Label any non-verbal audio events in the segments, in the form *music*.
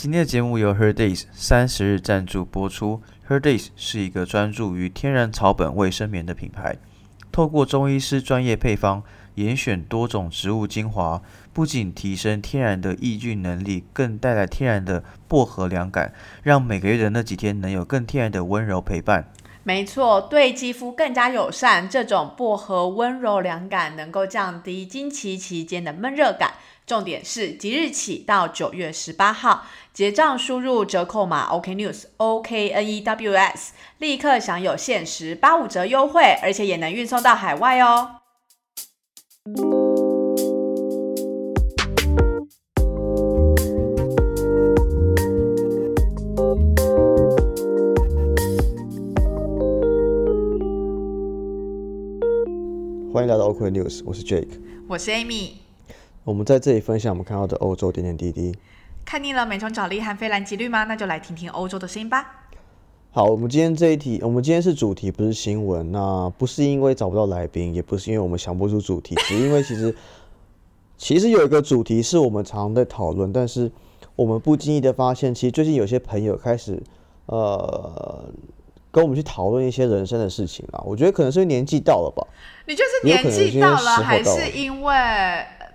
今天的节目由 Her Days 三十日赞助播出。Her Days 是一个专注于天然草本卫生棉的品牌，透过中医师专业配方，严选多种植物精华，不仅提升天然的抑菌能力，更带来天然的薄荷凉感，让每个月的那几天能有更天然的温柔陪伴。没错，对肌肤更加友善。这种薄荷温柔凉感能够降低经期期间的闷热感。重点是即日起到九月十八号结账，输入折扣码 OK News O K N E W S，立刻享有限时八五折优惠，而且也能运送到海外哦。欢迎来到 OK News，我是 Jake，我是 Amy。我们在这里分享我们看到的欧洲点点滴滴。看腻了美妆角力和菲兰吉绿吗？那就来听听欧洲的声音吧。好，我们今天这一题，我们今天是主题，不是新闻。那不是因为找不到来宾，也不是因为我们想不出主题，只因为其实 *laughs* 其实有一个主题是我们常常在讨论，但是我们不经意的发现，其实最近有些朋友开始呃跟我们去讨论一些人生的事情啦。我觉得可能是年纪到了吧。你就是年纪到了，还是因为？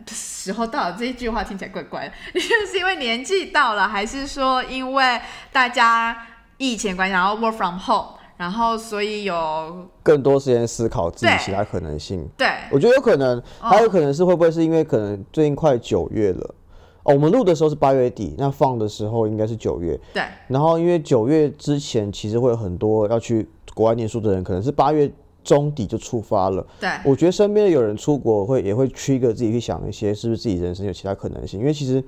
时候到了这一句话听起来怪怪的，*laughs* 你是因为年纪到了，还是说因为大家疫情关系，然后 work from home，然后所以有更多时间思考自己其他可能性？对，我觉得有可能，还有可能是会不会是因为可能最近快九月了哦，我们录的时候是八月底，那放的时候应该是九月。对，然后因为九月之前其实会有很多要去国外念书的人，可能是八月。中底就出发了。对，我觉得身边有人出国会也会去一个自己去想一些是不是自己人生有其他可能性，因为其实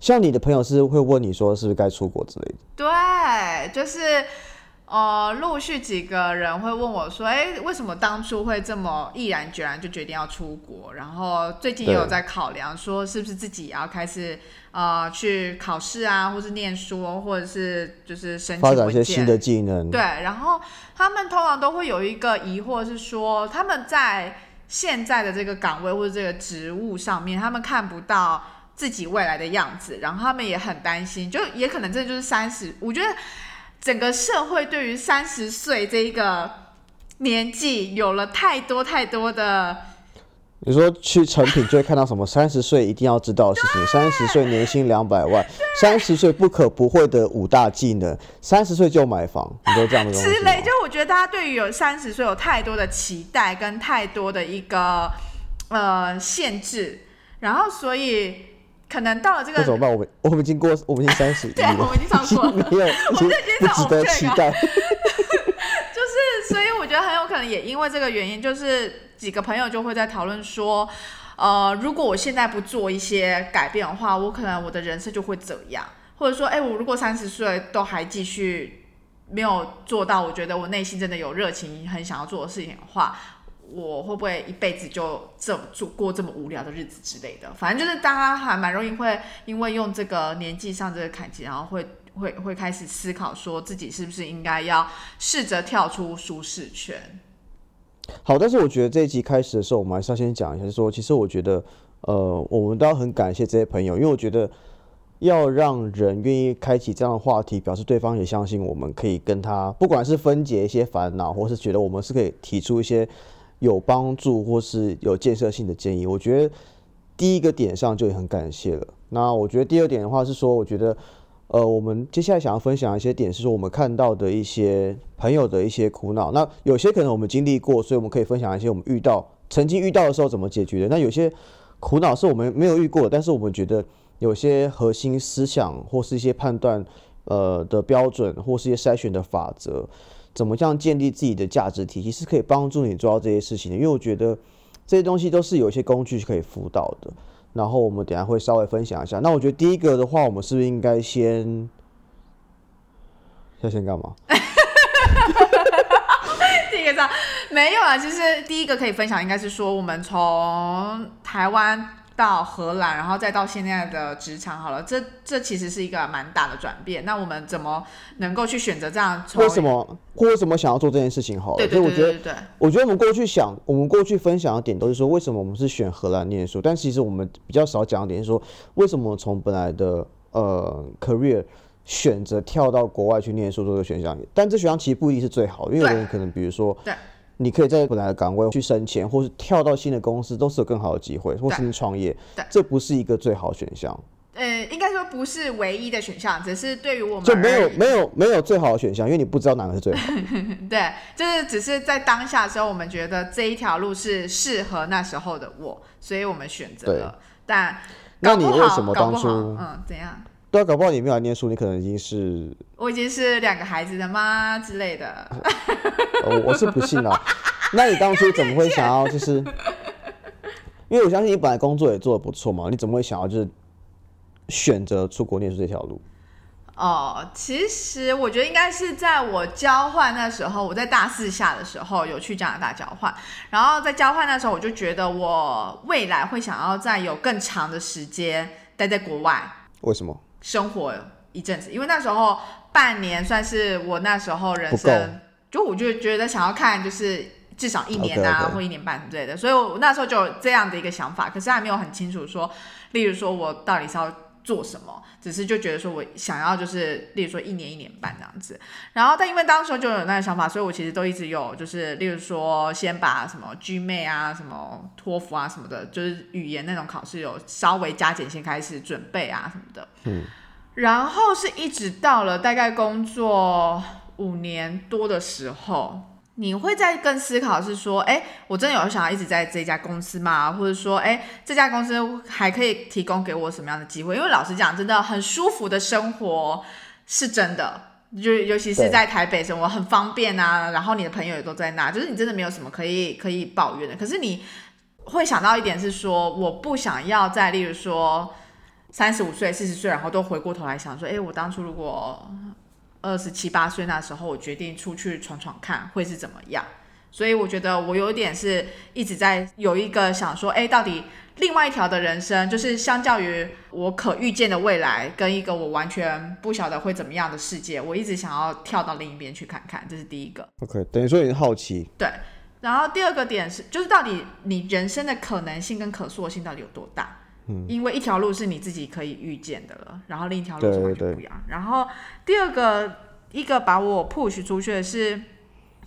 像你的朋友是会问你说是不是该出国之类的。对，就是。呃，陆续几个人会问我说：“哎，为什么当初会这么毅然决然就决定要出国？然后最近也有在考量，说是不是自己也要开始呃去考试啊，或是念书，或者是就是申请发展一些新的技能。对，然后他们通常都会有一个疑惑是说，他们在现在的这个岗位或者这个职务上面，他们看不到自己未来的样子，然后他们也很担心，就也可能这就是三十，我觉得。整个社会对于三十岁这一个年纪有了太多太多的，你说去成品就会看到什么三十岁一定要知道的事情，三十岁年薪两百万，三十岁不可不会的五大技能，三十岁就买房，你都这样的东西。之类，就我觉得大家对于有三十岁有太多的期待跟太多的一个呃限制，然后所以。可能到了这个，那怎么办？我们我们已经过，我们已经三十，*laughs* 对，我们已经超过，*laughs* 没有，*laughs* 我们已经不值得期待。就是，所以我觉得很有可能也因为这个原因，就是几个朋友就会在讨论说，呃，如果我现在不做一些改变的话，我可能我的人生就会怎样？或者说，哎，我如果三十岁都还继续没有做到，我觉得我内心真的有热情，很想要做的事情的话。我会不会一辈子就这么过这么无聊的日子之类的？反正就是大家还蛮容易会因为用这个年纪上这个坎基，然后会会会开始思考，说自己是不是应该要试着跳出舒适圈。好，但是我觉得这一集开始的时候，我们还是要先讲一下，说其实我觉得，呃，我们都要很感谢这些朋友，因为我觉得要让人愿意开启这样的话题，表示对方也相信我们可以跟他，不管是分解一些烦恼，或是觉得我们是可以提出一些。有帮助或是有建设性的建议，我觉得第一个点上就很感谢了。那我觉得第二点的话是说，我觉得呃，我们接下来想要分享一些点是说，我们看到的一些朋友的一些苦恼。那有些可能我们经历过，所以我们可以分享一些我们遇到曾经遇到的时候怎么解决的。那有些苦恼是我们没有遇过，但是我们觉得有些核心思想或是一些判断呃的标准，或是一些筛选的法则。怎么样建立自己的价值体系是可以帮助你做到这些事情的，因为我觉得这些东西都是有一些工具可以辅导的。然后我们等下会稍微分享一下。那我觉得第一个的话，我们是不是应该先要先干嘛？*laughs* 第一个这没有啊，其实第一个可以分享应该是说，我们从台湾。到荷兰，然后再到现在的职场，好了，这这其实是一个蛮大的转变。那我们怎么能够去选择这样？为什么？为什么想要做这件事情？好，对对对对对。我觉得我们过去想，我们过去分享的点都是说，为什么我们是选荷兰念书？但其实我们比较少讲的点是说，为什么从本来的呃 career 选择跳到国外去念书这个选项，但这选项其实不一定是最好的，因为有的人可能比如说对。你可以在本来的岗位去升迁，或是跳到新的公司，都是有更好的机会，或是创业对，这不是一个最好的选项。呃，应该说不是唯一的选项，只是对于我们就没有没有没有最好的选项，因为你不知道哪个是最好的。*laughs* 对，就是只是在当下的时候，我们觉得这一条路是适合那时候的我，所以我们选择了。但那你为什么当初嗯怎样？对啊，搞不好你没有来念书，你可能已经是，我已经是两个孩子的妈之类的。呃我是不信了。那你当初怎么会想要 *laughs* 就是？因为我相信你本来工作也做的不错嘛，你怎么会想要就是选择出国念书这条路？哦，其实我觉得应该是在我交换那时候，我在大四下的时候有去加拿大交换，然后在交换那时候，我就觉得我未来会想要再有更长的时间待在国外为什么？生活一阵子，因为那时候半年算是我那时候人生，就我就觉得想要看就是至少一年啊或一年半之类的，所以我那时候就有这样的一个想法，可是还没有很清楚说，例如说我到底是要做什么，只是就觉得说我想要就是，例如说一年一年半这样子。然后，但因为当时就有那个想法，所以我其实都一直有就是，例如说先把什么 GMAT 啊、什么托福啊什么的，就是语言那种考试有稍微加减先开始准备啊什么的。嗯。然后是一直到了大概工作五年多的时候，你会在更思考是说，哎，我真的有想要一直在这家公司吗？或者说，哎，这家公司还可以提供给我什么样的机会？因为老实讲，真的很舒服的生活是真的，就尤其是在台北生活很方便啊，然后你的朋友也都在那，就是你真的没有什么可以可以抱怨的。可是你会想到一点是说，我不想要再例如说三十五岁、四十岁，然后都回过头来想说，哎，我当初如果二十七八岁那时候，我决定出去闯闯看，会是怎么样？所以我觉得我有一点是一直在有一个想说，哎，到底另外一条的人生，就是相较于我可预见的未来，跟一个我完全不晓得会怎么样的世界，我一直想要跳到另一边去看看，这是第一个。OK，等于说你是好奇，对，然后第二个点是，就是到底你人生的可能性跟可塑性到底有多大？嗯，因为一条路是你自己可以预见的了，然后另一条路是对完全不一样。然后第二个一个把我 push 出去的是，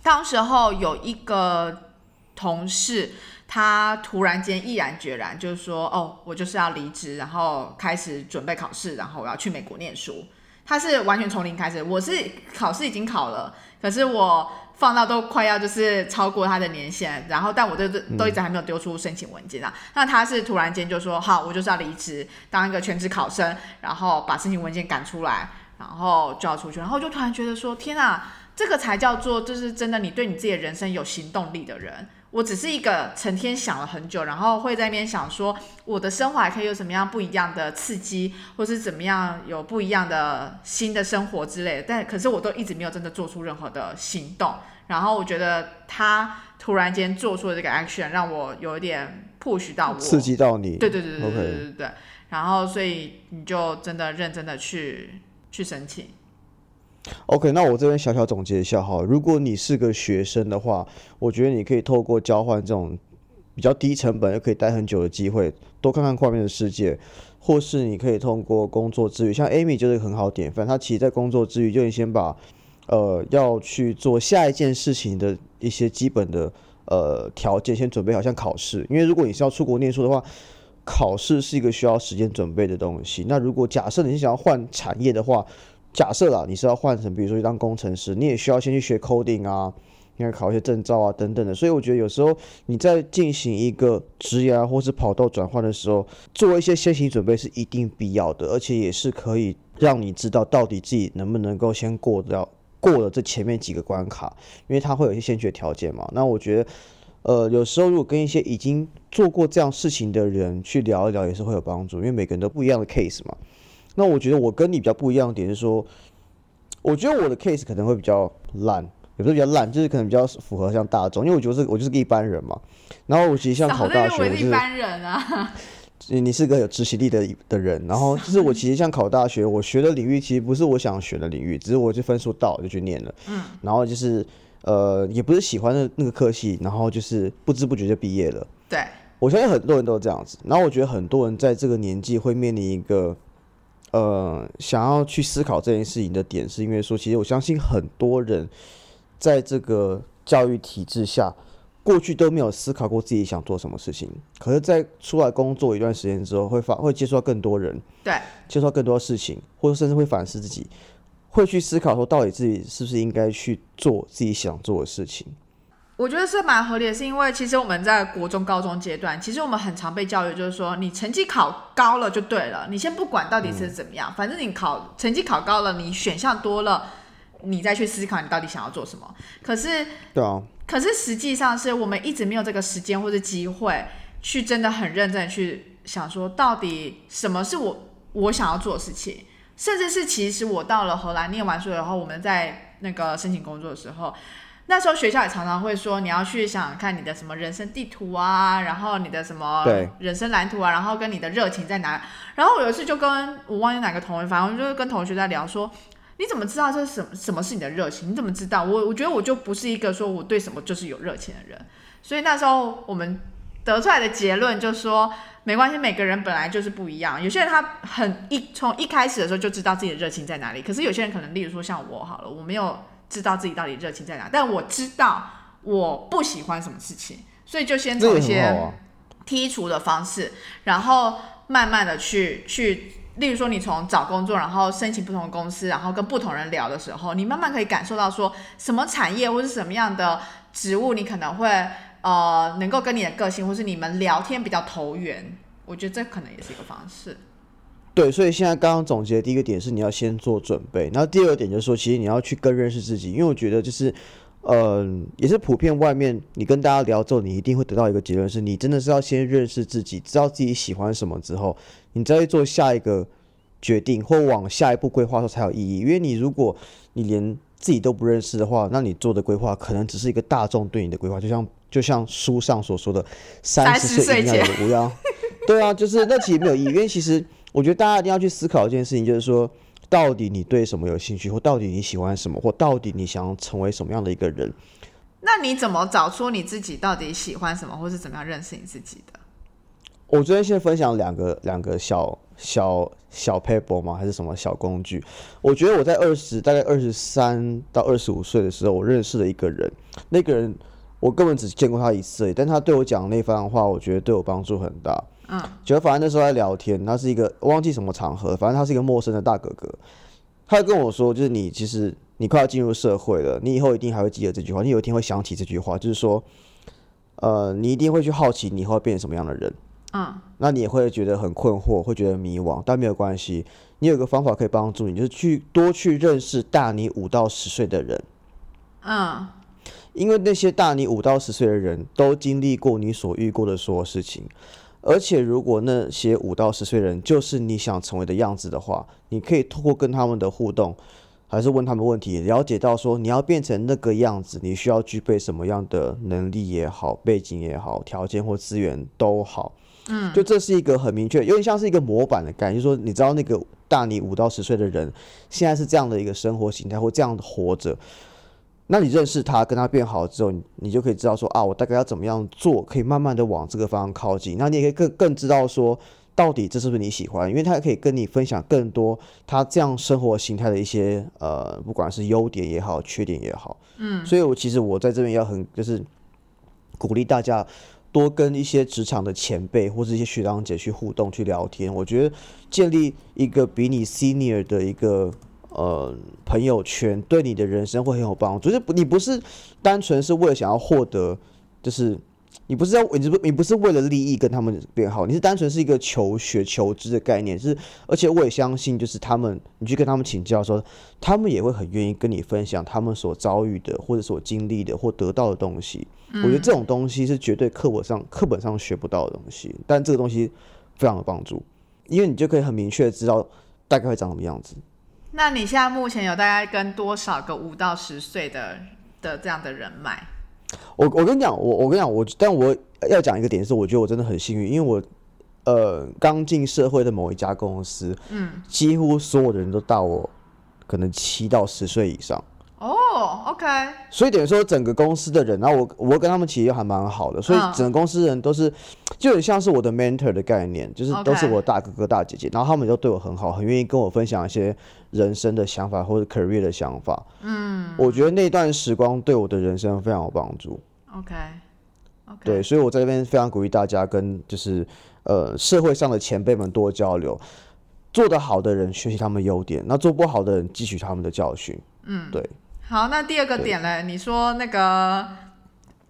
当时候有一个同事，他突然间毅然决然就是说，哦，我就是要离职，然后开始准备考试，然后我要去美国念书。他是完全从零开始，我是考试已经考了，可是我放到都快要就是超过他的年限，然后但我都都一直还没有丢出申请文件啊。那他是突然间就说好，我就是要离职，当一个全职考生，然后把申请文件赶出来，然后就要出去，然后就突然觉得说天啊，这个才叫做就是真的你对你自己的人生有行动力的人。我只是一个成天想了很久，然后会在那边想说，我的生活还可以有什么样不一样的刺激，或是怎么样有不一样的新的生活之类的。但可是我都一直没有真的做出任何的行动。然后我觉得他突然间做出了这个 action，让我有一点 push 到我，刺激到你。对对对对对对对。然后所以你就真的认真的去去申请。OK，那我这边小小总结一下哈，如果你是个学生的话，我觉得你可以透过交换这种比较低成本又可以待很久的机会，多看看外面的世界，或是你可以通过工作之余，像 Amy 就是个很好典范，她其实在工作之余就已经先把呃要去做下一件事情的一些基本的呃条件先准备好，像考试，因为如果你是要出国念书的话。考试是一个需要时间准备的东西。那如果假设你是想要换产业的话，假设啦，你是要换成比如说去当工程师，你也需要先去学 coding 啊，你要考一些证照啊等等的。所以我觉得有时候你在进行一个职业啊或是跑道转换的时候，做一些先行准备是一定必要的，而且也是可以让你知道到底自己能不能够先过得了过了这前面几个关卡，因为它会有一些先决条件嘛。那我觉得。呃，有时候如果跟一些已经做过这样事情的人去聊一聊，也是会有帮助，因为每个人都不一样的 case 嘛。那我觉得我跟你比较不一样的点是说，我觉得我的 case 可能会比较烂，也不是比较烂，就是可能比较符合像大众，因为我觉得是我就是个一般人嘛。然后我其实像考大学，我就是一般人啊，你你是个有执行力的的人，然后就是我其实像考大学，我学的领域其实不是我想学的领域，只是我就分数到我就去念了，嗯，然后就是呃也不是喜欢的那个科系，然后就是不知不觉就毕业了。对，我相信很多人都是这样子，然后我觉得很多人在这个年纪会面临一个呃想要去思考这件事情的点，是因为说，其实我相信很多人在这个教育体制下，过去都没有思考过自己想做什么事情，可是，在出来工作一段时间之后，会发会接触到更多人，对，接触到更多事情，或者甚至会反思自己，会去思考说，到底自己是不是应该去做自己想做的事情。我觉得是蛮合理的，是因为其实我们在国中、高中阶段，其实我们很常被教育，就是说你成绩考高了就对了，你先不管到底是怎么样，反正你考成绩考高了，你选项多了，你再去思考你到底想要做什么。可是，对啊，可是实际上是我们一直没有这个时间或者机会去真的很认真的去想说，到底什么是我我想要做的事情，甚至是其实我到了荷兰念完书以后，我们在那个申请工作的时候。那时候学校也常常会说，你要去想想看你的什么人生地图啊，然后你的什么人生蓝图啊，然后跟你的热情在哪。然后我有一次就跟我忘记哪个同学，反正就是跟同学在聊说，你怎么知道这是什么什么是你的热情？你怎么知道？我我觉得我就不是一个说我对什么就是有热情的人。所以那时候我们得出来的结论就是说，没关系，每个人本来就是不一样。有些人他很一从一开始的时候就知道自己的热情在哪里，可是有些人可能，例如说像我好了，我没有。知道自己到底热情在哪，但我知道我不喜欢什么事情，所以就先从一些剔除的方式，然后慢慢的去去，例如说你从找工作，然后申请不同的公司，然后跟不同人聊的时候，你慢慢可以感受到说什么产业或是什么样的职务，你可能会呃能够跟你的个性或是你们聊天比较投缘，我觉得这可能也是一个方式。对，所以现在刚刚总结的第一个点是你要先做准备，然后第二个点就是说，其实你要去更认识自己，因为我觉得就是，呃，也是普遍外面你跟大家聊之后，你一定会得到一个结论，是你真的是要先认识自己，知道自己喜欢什么之后，你再去做下一个决定或往下一步规划的时候才有意义。因为你如果你连自己都不认识的话，那你做的规划可能只是一个大众对你的规划，就像就像书上所说的三十岁一定要有模样，对啊，就是那其实没有意义，因为其实。我觉得大家一定要去思考一件事情，就是说，到底你对什么有兴趣，或到底你喜欢什么，或到底你想要成为什么样的一个人？那你怎么找出你自己到底喜欢什么，或是怎么样认识你自己的？我昨天先分享两个两个小小小 paper 吗？还是什么小工具？我觉得我在二十大概二十三到二十五岁的时候，我认识了一个人，那个人我根本只见过他一次，但他对我讲那番话，我觉得对我帮助很大。嗯，觉得反正那时候在聊天，他是一个忘记什么场合，反正他是一个陌生的大哥哥，他跟我说，就是你其实你快要进入社会了，你以后一定还会记得这句话，你有一天会想起这句话，就是说，呃，你一定会去好奇你以后会变成什么样的人，嗯，那你也会觉得很困惑，会觉得迷惘，但没有关系，你有个方法可以帮助你，就是去多去认识大你五到十岁的人，嗯，因为那些大你五到十岁的人都经历过你所遇过的所有事情。而且，如果那些五到十岁人就是你想成为的样子的话，你可以透过跟他们的互动，还是问他们问题，了解到说你要变成那个样子，你需要具备什么样的能力也好，背景也好，条件或资源都好。嗯，就这是一个很明确，有点像是一个模板的概念，就是说你知道那个大你五到十岁的人现在是这样的一个生活形态，或这样活着。那你认识他，跟他变好之后，你就可以知道说啊，我大概要怎么样做，可以慢慢的往这个方向靠近。那你也可以更更知道说，到底这是不是你喜欢？因为他可以跟你分享更多他这样生活形态的一些呃，不管是优点也好，缺点也好。嗯，所以我其实我在这边要很就是鼓励大家多跟一些职场的前辈或者一些学长姐去互动、去聊天。我觉得建立一个比你 senior 的一个。呃，朋友圈对你的人生会很有帮助。就是不，你不是单纯是为了想要获得，就是你不是要，你不，你不是为了利益跟他们变好，你是单纯是一个求学求知的概念。是，而且我也相信，就是他们，你去跟他们请教，说他们也会很愿意跟你分享他们所遭遇的，或者所经历的，或得到的东西。我觉得这种东西是绝对课本上课本上学不到的东西，但这个东西非常有帮助，因为你就可以很明确的知道大概会长什么样子。那你现在目前有大概跟多少个五到十岁的的这样的人脉？我我跟你讲，我我跟你讲，我但我要讲一个点是，我觉得我真的很幸运，因为我呃刚进社会的某一家公司，嗯，几乎所有的人都大我可能七到十岁以上。哦，哦，OK，所以等于说整个公司的人，然后我我跟他们其实还蛮好的，所以嗯整个公司人都是就很像是我的 mentor 的概念，就是都是我大哥哥大姐姐，然后他们都对我很好，很愿意跟我分享一些人生的想法或者 career 的想法。嗯，我觉得那段时光对我的人生非常有帮助。OK，OK，对，所以我在这边非常鼓励大家跟就是呃社会上的前辈们多交流，做得好的人学习他们优点，那做不好的人汲取他们的教训。嗯，对。好，那第二个点呢？你说那个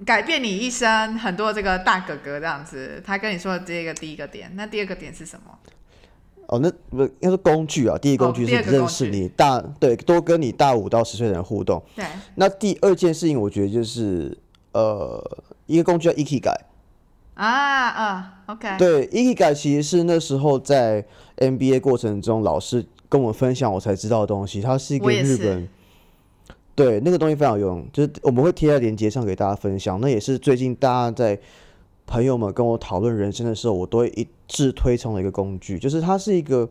改变你一生很多这个大哥哥这样子，他跟你说的这个第一个点，那第二个点是什么？哦，那不应该是工具啊。第一工具是认识具你大，对，多跟你大五到十岁的人互动。对，那第二件事情，我觉得就是呃，一个工具叫 Eki 改。啊啊，OK，对，Eki 改其实是那时候在 MBA 过程中，老师跟我们分享我才知道的东西。它是一个日本，对，那个东西非常有用，就是我们会贴在链接上给大家分享。那也是最近大家在朋友们跟我讨论人生的时候，我都会一致推崇的一个工具，就是它是一个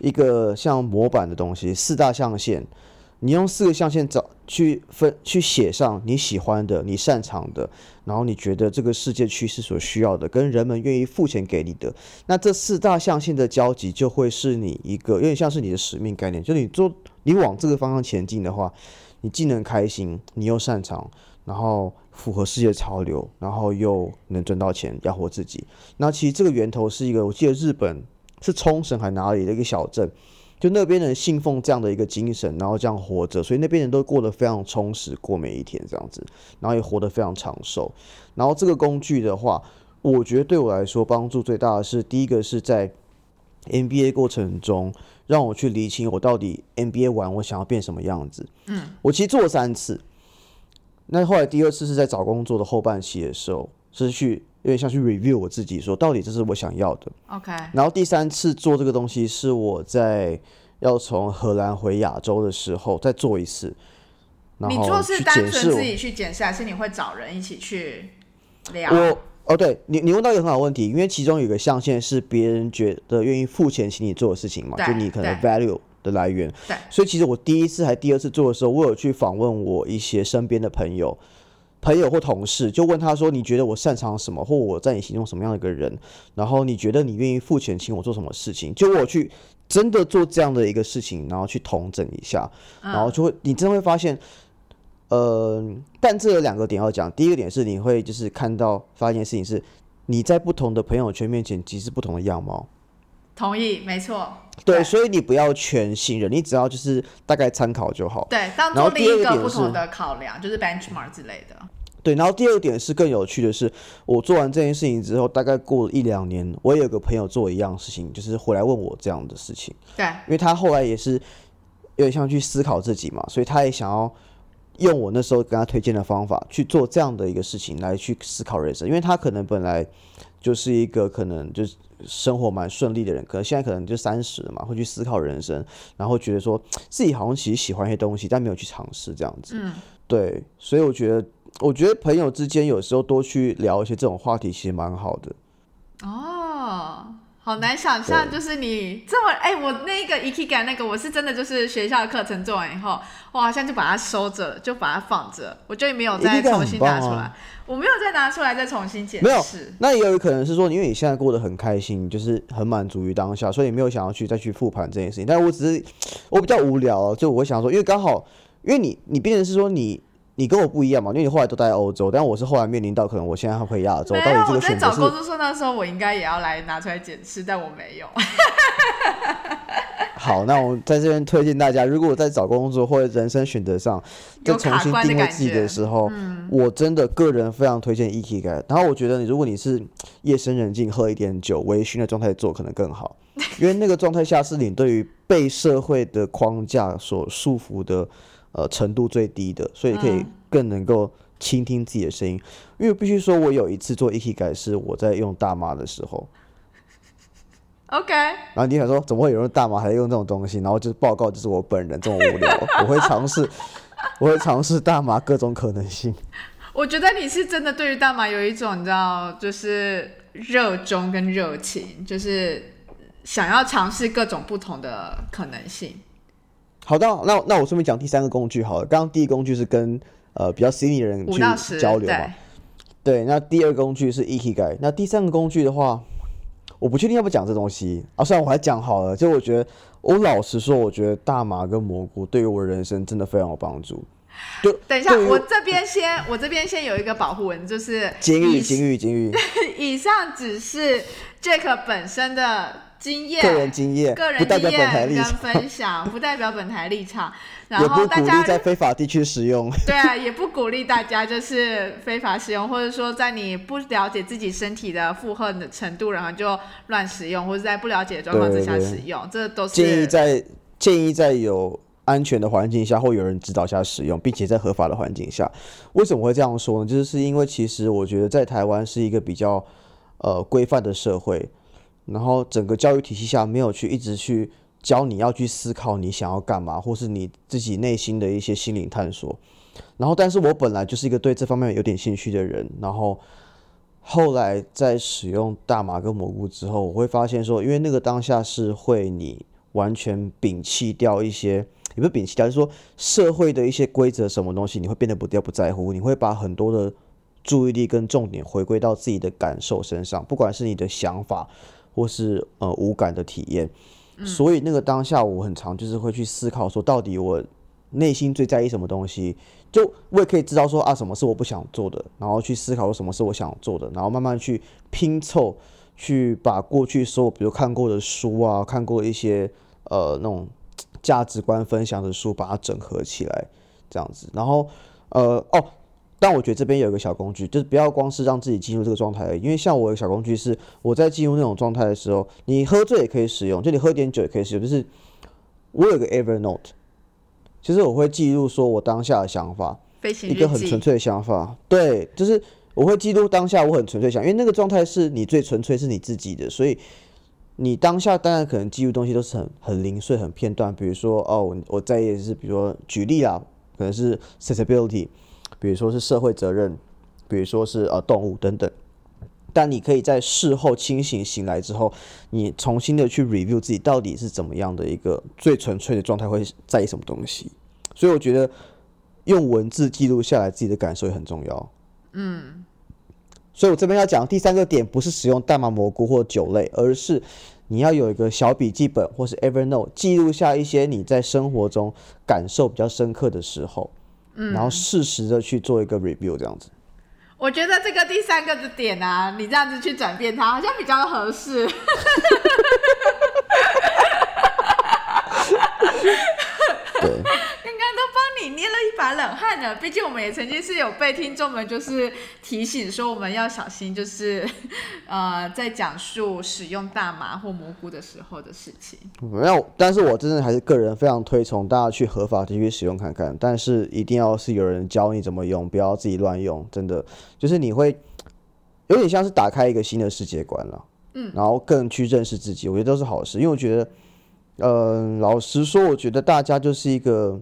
一个像模板的东西，四大象限。你用四个象限找去分去写上你喜欢的、你擅长的，然后你觉得这个世界趋势所需要的，跟人们愿意付钱给你的，那这四大象限的交集就会是你一个有点像是你的使命概念，就你做你往这个方向前进的话，你既能开心，你又擅长，然后符合世界潮流，然后又能赚到钱养活自己。那其实这个源头是一个，我记得日本是冲绳还哪里的一个小镇。就那边人信奉这样的一个精神，然后这样活着，所以那边人都过得非常充实，过每一天这样子，然后也活得非常长寿。然后这个工具的话，我觉得对我来说帮助最大的是，第一个是在 NBA 过程中让我去理清我到底 NBA 完我想要变什么样子。嗯，我其实做了三次，那后来第二次是在找工作的后半期的时候，是去有点像去 review 我自己，说到底这是我想要的。OK，然后第三次做这个东西是我在要从荷兰回亚洲的时候再做一次，然你做是单。纯自己去检视，还是你会找人一起去聊？我哦，对你，你问到一个很好的问题，因为其中有一个象限是别人觉得愿意付钱请你做的事情嘛，就你可能 value 的来源。对，所以其实我第一次还第二次做的时候，我有去访问我一些身边的朋友。朋友或同事就问他说：“你觉得我擅长什么，或我在你心中什么样的一个人？然后你觉得你愿意付钱请我做什么事情？”就我去真的做这样的一个事情，然后去统整一下，然后就会你真的会发现，呃，但这有两个点要讲。第一个点是你会就是看到发现事情是你在不同的朋友圈面前其实是不同的样貌。同意，没错。对，所以你不要全信任，你只要就是大概参考就好。对，当做另一个不同的考量，就是 benchmark 之类的。对，然后第二点是更有趣的是，我做完这件事情之后，大概过了一两年，我也有个朋友做一样事情，就是回来问我这样的事情，对，因为他后来也是有点像去思考自己嘛，所以他也想要用我那时候跟他推荐的方法去做这样的一个事情来去思考人生，因为他可能本来就是一个可能就是生活蛮顺利的人，可能现在可能就三十了嘛，会去思考人生，然后觉得说自己好像其实喜欢一些东西，但没有去尝试这样子。嗯，对，所以我觉得，我觉得朋友之间有时候多去聊一些这种话题，其实蛮好的。哦，好难想象，就是你这么哎、我那个 Ikigai 那个，我是真的就是学校的课程做完以后，我好像就把它收着，就把它放着，我就没有再重新拿出来，啊我没有再拿出来再重新解没有释。那也有可能是说，因为你现在过得很开心，就是很满足于当下，所以你没有想要去再去复盘这件事情。但我只是 *tsk* 我比较无聊，就我会想说，因为刚好，因为你你变成是说你你跟我不一样嘛，因为你后来都待在欧洲，但我是后来面临到可能我现在要回亚洲，没有，到底这我在个选择是找工作说那时候我应该也要来拿出来检视，但我没有。*laughs* 好，那我在这边推荐大家，如果在找工作或者人生选择上，再重新定位自己的时候，我真的个人非常推荐 Ikigai。然后我觉得你，如果你是夜深人静喝一点酒、微醺的状态做，可能更好，*laughs* 因为那个状态下是你对于被社会的框架所束缚的呃程度最低的，所以可以嗯更能够倾听自己的声音。因为必须说，我有一次做 Ikigai 是我在用大麻的时候。OK，然后你想说，怎么会有人大麻还用这种东西？然后就是报告，就是我本人这么无聊，*laughs* 我会尝试，我会尝试大麻各种可能性。我觉得你是真的对于大麻有一种你知道，就是热衷跟热情，就是想要尝试各种不同的可能性。好的，那那我顺便讲第三个工具好了。刚刚第一个工具是跟呃比较 senior 的人去交流嘛对，对，那第二工具是 e k i g a i 那第三个工具的话，我不确定要不要讲这东西啊。虽然我还讲好了，就我觉得，我老实说，我觉得大麻跟蘑菇对于我人生真的非常有帮助。就等一下，我这边先，*laughs* 我这边先有一个保护文，就是金玉，以金玉，金玉，*laughs* 以上只是 Jack 本身的经验、个人经验，个人经验跟分享，不代表本台立场。然也不鼓励后大家在非法地区使用。*laughs* 对啊，也不鼓励大家就是非法使用，或者说在你不了解自己身体的负荷的程度，然后就乱使用，或者在不了解的状况之下对对使用，这都是建议在建议在有安全的环境下，或有人指导下使用，并且在合法的环境下。为什么会这样说呢？就是因为其实我觉得在台湾是一个比较呃规范的社会，然后整个教育体系下没有去一直去教你要去思考你想要干嘛，或是你自己内心的一些心灵探索。然后，但是我本来就是一个对这方面有点兴趣的人，然后后来在使用大麻跟蘑菇之后，我会发现说，因为那个当下是会你完全摒弃掉一些，也不是摒弃掉，就是说社会的一些规则什么东西，你会变得不掉不在乎，你会把很多的注意力跟重点回归到自己的感受身上，不管是你的想法或是呃无感的体验。所以那个当下，我很常就是会去思考说，到底我内心最在意什么东西，就我也可以知道说啊，什么是我不想做的，然后去思考什么是我想做的，然后慢慢去拼凑，去把过去所有比如看过的书啊，看过一些呃那种价值观分享的书，把它整合起来，这样子。然后呃哦，但我觉得这边有一个小工具，就是不要光是让自己进入这个状态而已，因为像我有个小工具是我在进入那种状态的时候，你喝醉也可以使用，就你喝点酒也可以使用，就是我有个 Evernote。其实我会记录说我当下的想法，一个很纯。粹的想法。对，就是我会记录当下我很纯粹想，因为那个状态是你最纯粹是你自己的，所以你当下当然可能记录东西都是很很零碎、很片段。比如说哦，我我在意的是，比如说举例啦，可能是 accessibility，比如说是社会责任，比如说是呃动物等等。但你可以在事后清醒醒来之后，你重新的去 review 自己到底是怎么样的一个最纯粹的状态，会在意什么东西。所以我觉得用文字记录下来自己的感受也很重要。嗯，所以我这边要讲第三个点，不是使用大麻蘑菇或酒类，而是你要有一个小笔记本或是 Evernote 记录下一些你在生活中感受比较深刻的时候，嗯，然后适时的去做一个 review 这样子。我觉得这个第三个的点啊，你这样子去转变它，好像比较合适。对，刚刚都帮你捏了一把冷汗呢。毕竟我们也曾经是有被听众们就是提醒说，我们要小心，就是呃，在讲述使用大麻或蘑菇的时候的事情。没有，但是我真的还是个人非常推崇大家去合法地区使用看看，但是一定要是有人教你怎么用，不要自己乱用。真的，就是你会有点像是打开一个新的世界观了，嗯，然后更去认识自己，我觉得都是好事。因为我觉得，呃，老实说，我觉得大家就是一个，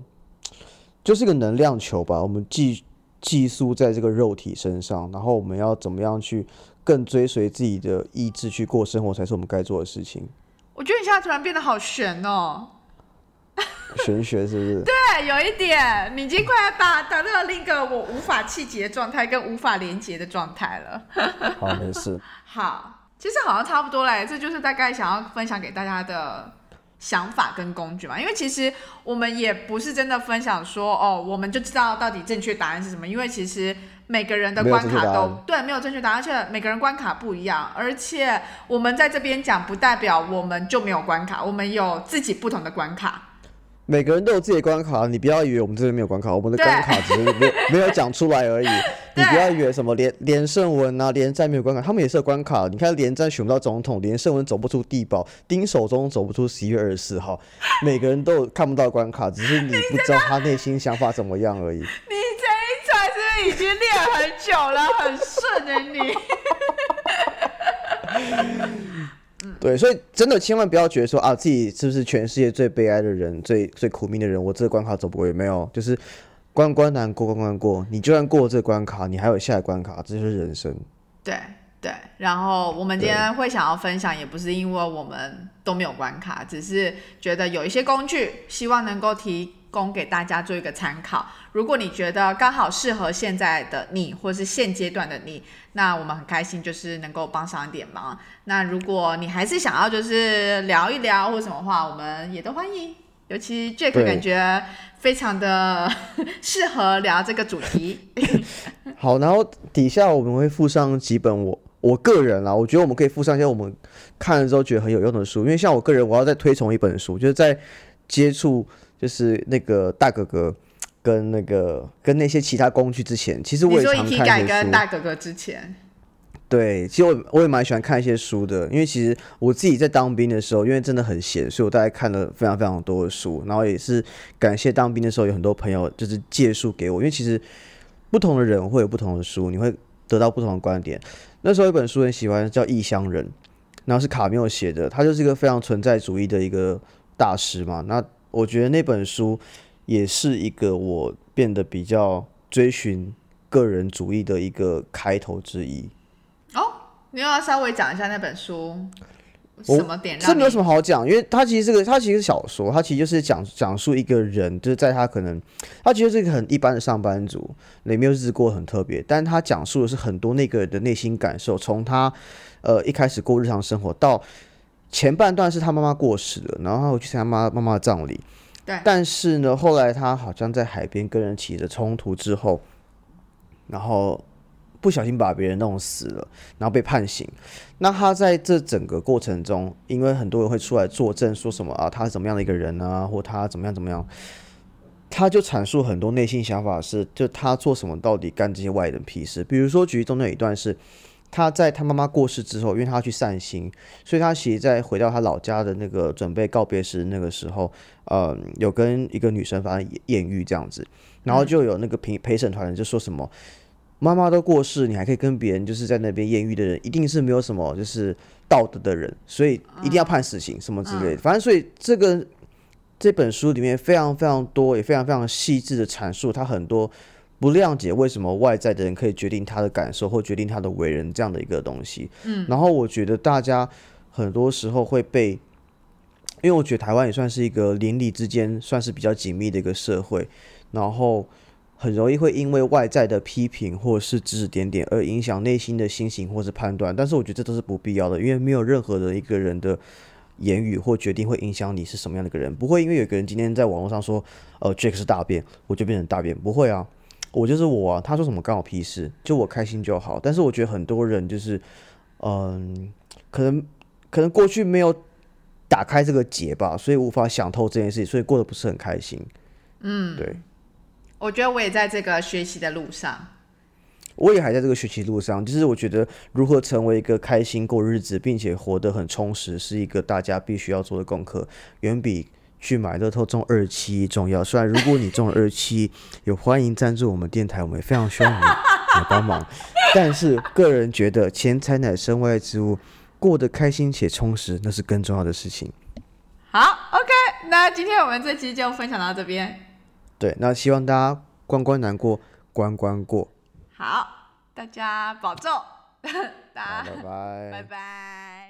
就是一个能量球吧，我们寄寄宿在这个肉体身上，然后我们要怎么样去更追随自己的意志去过生活，才是我们该做的事情。我觉得你现在突然变得好悬哦。玄学是不是？*laughs* 对，有一点，你已经快要达达到另一个我无法气结的状态跟无法连接的状态了。好，没事。*laughs* 好，其实好像差不多嘞，这就是大概想要分享给大家的想法跟工具嘛。因为其实我们也不是真的分享说哦，我们就知道到底正确答案是什么，因为其实每个人的关卡都对没有正确答案，而且每个人关卡不一样，而且我们在这边讲不代表我们就没有关卡，我们有自己不同的关卡。每个人都有自己的关卡，你不要以为我们这边没有关卡，我们的关卡只是没没有讲出来而已。*laughs* 你不要以为什么连连胜文啊、连战没有关卡，他们也是有关卡。你看连战选不到总统，连胜文走不出地堡，丁守中走不出十一月二十四号，每个人都有看不到关卡，只是你不知道他内心想法怎么样而已。你这一串是不是已经练很久了，很顺的你。*laughs* 对，所以真的千万不要觉得说啊，自己是不是全世界最悲哀的人、最最苦命的人？我这个关卡走不过，也没有，就是关关难过关关过。你就算过了这个关卡，你还有下一关卡，这就是人生。对对，然后我们今天会想要分享，也不是因为我们都没有关卡，只是觉得有一些工具，希望能够提供给大家做一个参考。如果你觉得刚好适合现在的你，或是现阶段的你，那我们很开心，就是能够帮上一点忙。那如果你还是想要就是聊一聊或什么话，我们也都欢迎。尤其 Jack 感觉非常的 *laughs* 适合聊这个主题。*laughs* 好，然后底下我们会附上几本我我个人啦，我觉得我们可以附上一些我们看了之后觉得很有用的书，因为像我个人，我要再推崇一本书，就是在接触就是那个大哥哥跟那个跟那些其他工具之前，其实我也常遗体改看一些书。跟大哥哥之前，对，其实我我也蛮喜欢看一些书的，因为其实我自己在当兵的时候，因为真的很闲，所以我大概看了非常非常多的书，然后也是感谢当兵的时候有很多朋友就是借书给我，因为其实不同的人会有不同的书，你会得到不同的观点。那时候有一本书很喜欢，叫《异乡人》，然后是卡缪写的，他就是一个非常存在主义的一个大师嘛。那我觉得那本书也是一个我变得比较追寻个人主义的一个开头之一。哦你要稍微讲一下那本书什么点让你这没有什么好讲，因为它其实这个它其实是小说，它其实就是讲讲述一个人，就是在他可能他其实是一个很一般的上班族，也没有日子过得很特别，但他讲述的是很多那个人的内心感受，从他呃一开始过日常生活到前半段是他妈妈过世了，然后他回去参加妈妈妈的葬礼，对但是呢，后来他好像在海边跟人起了冲突之后，然后不小心把别人弄死了，然后被判刑。那他在这整个过程中，因为很多人会出来作证，说什么啊，他是怎么样的一个人啊，或他怎么样怎么样，他就阐述很多内心想法是，就他做什么到底干这些外人屁事。比如说，举例中的一段是。他在他妈妈过世之后，因为他要去散心，所以他其实在回到他老家的那个准备告别时那个时候，呃，有跟一个女生发生艳遇这样子，然后就有那个陪陪审团人就说什么，妈妈都过世，你还可以跟别人就是在那边艳遇的人，一定是没有什么就是道德的人，所以一定要判死刑什么之类的。反正所以这个这本书里面非常非常多，也非常非常细致的阐述他很多不谅解为什么外在的人可以决定他的感受或决定他的为人这样的一个东西。嗯，然后我觉得大家很多时候会被。因为我觉得台湾也算是一个邻里之间算是比较紧密的一个社会，然后很容易会因为外在的批评或是指指点点而影响内心的心情或是判断，但是我觉得这都是不必要的，因为没有任何的一个人的言语或决定会影响你是什么样的一个人，不会因为有一个人今天在网络上说，呃，Jack 是大便，我就变成大便，不会啊，我就是我啊，他说什么关我屁事，就我开心就好。但是我觉得很多人就是，嗯，可能可能过去没有打开这个结吧，所以无法想透这件事情，所以过得不是很开心。嗯，对。我觉得我也在这个学习的路上。我也还在这个学习路上，就是我觉得如何成为一个开心过日子，并且活得很充实，是一个大家必须要做的功课，远比去买乐透中二期重要。虽然如果你中了二期，*laughs* 有欢迎赞助我们电台，我们也非常需要你来帮忙。但是个人觉得，钱财乃身外之物，过得开心且充实，那是更重要的事情。好，OK，那今天我们这期就分享到这边。对，那希望大家关关难过关关过。好，大家保重，*laughs* 大，家拜拜。拜拜。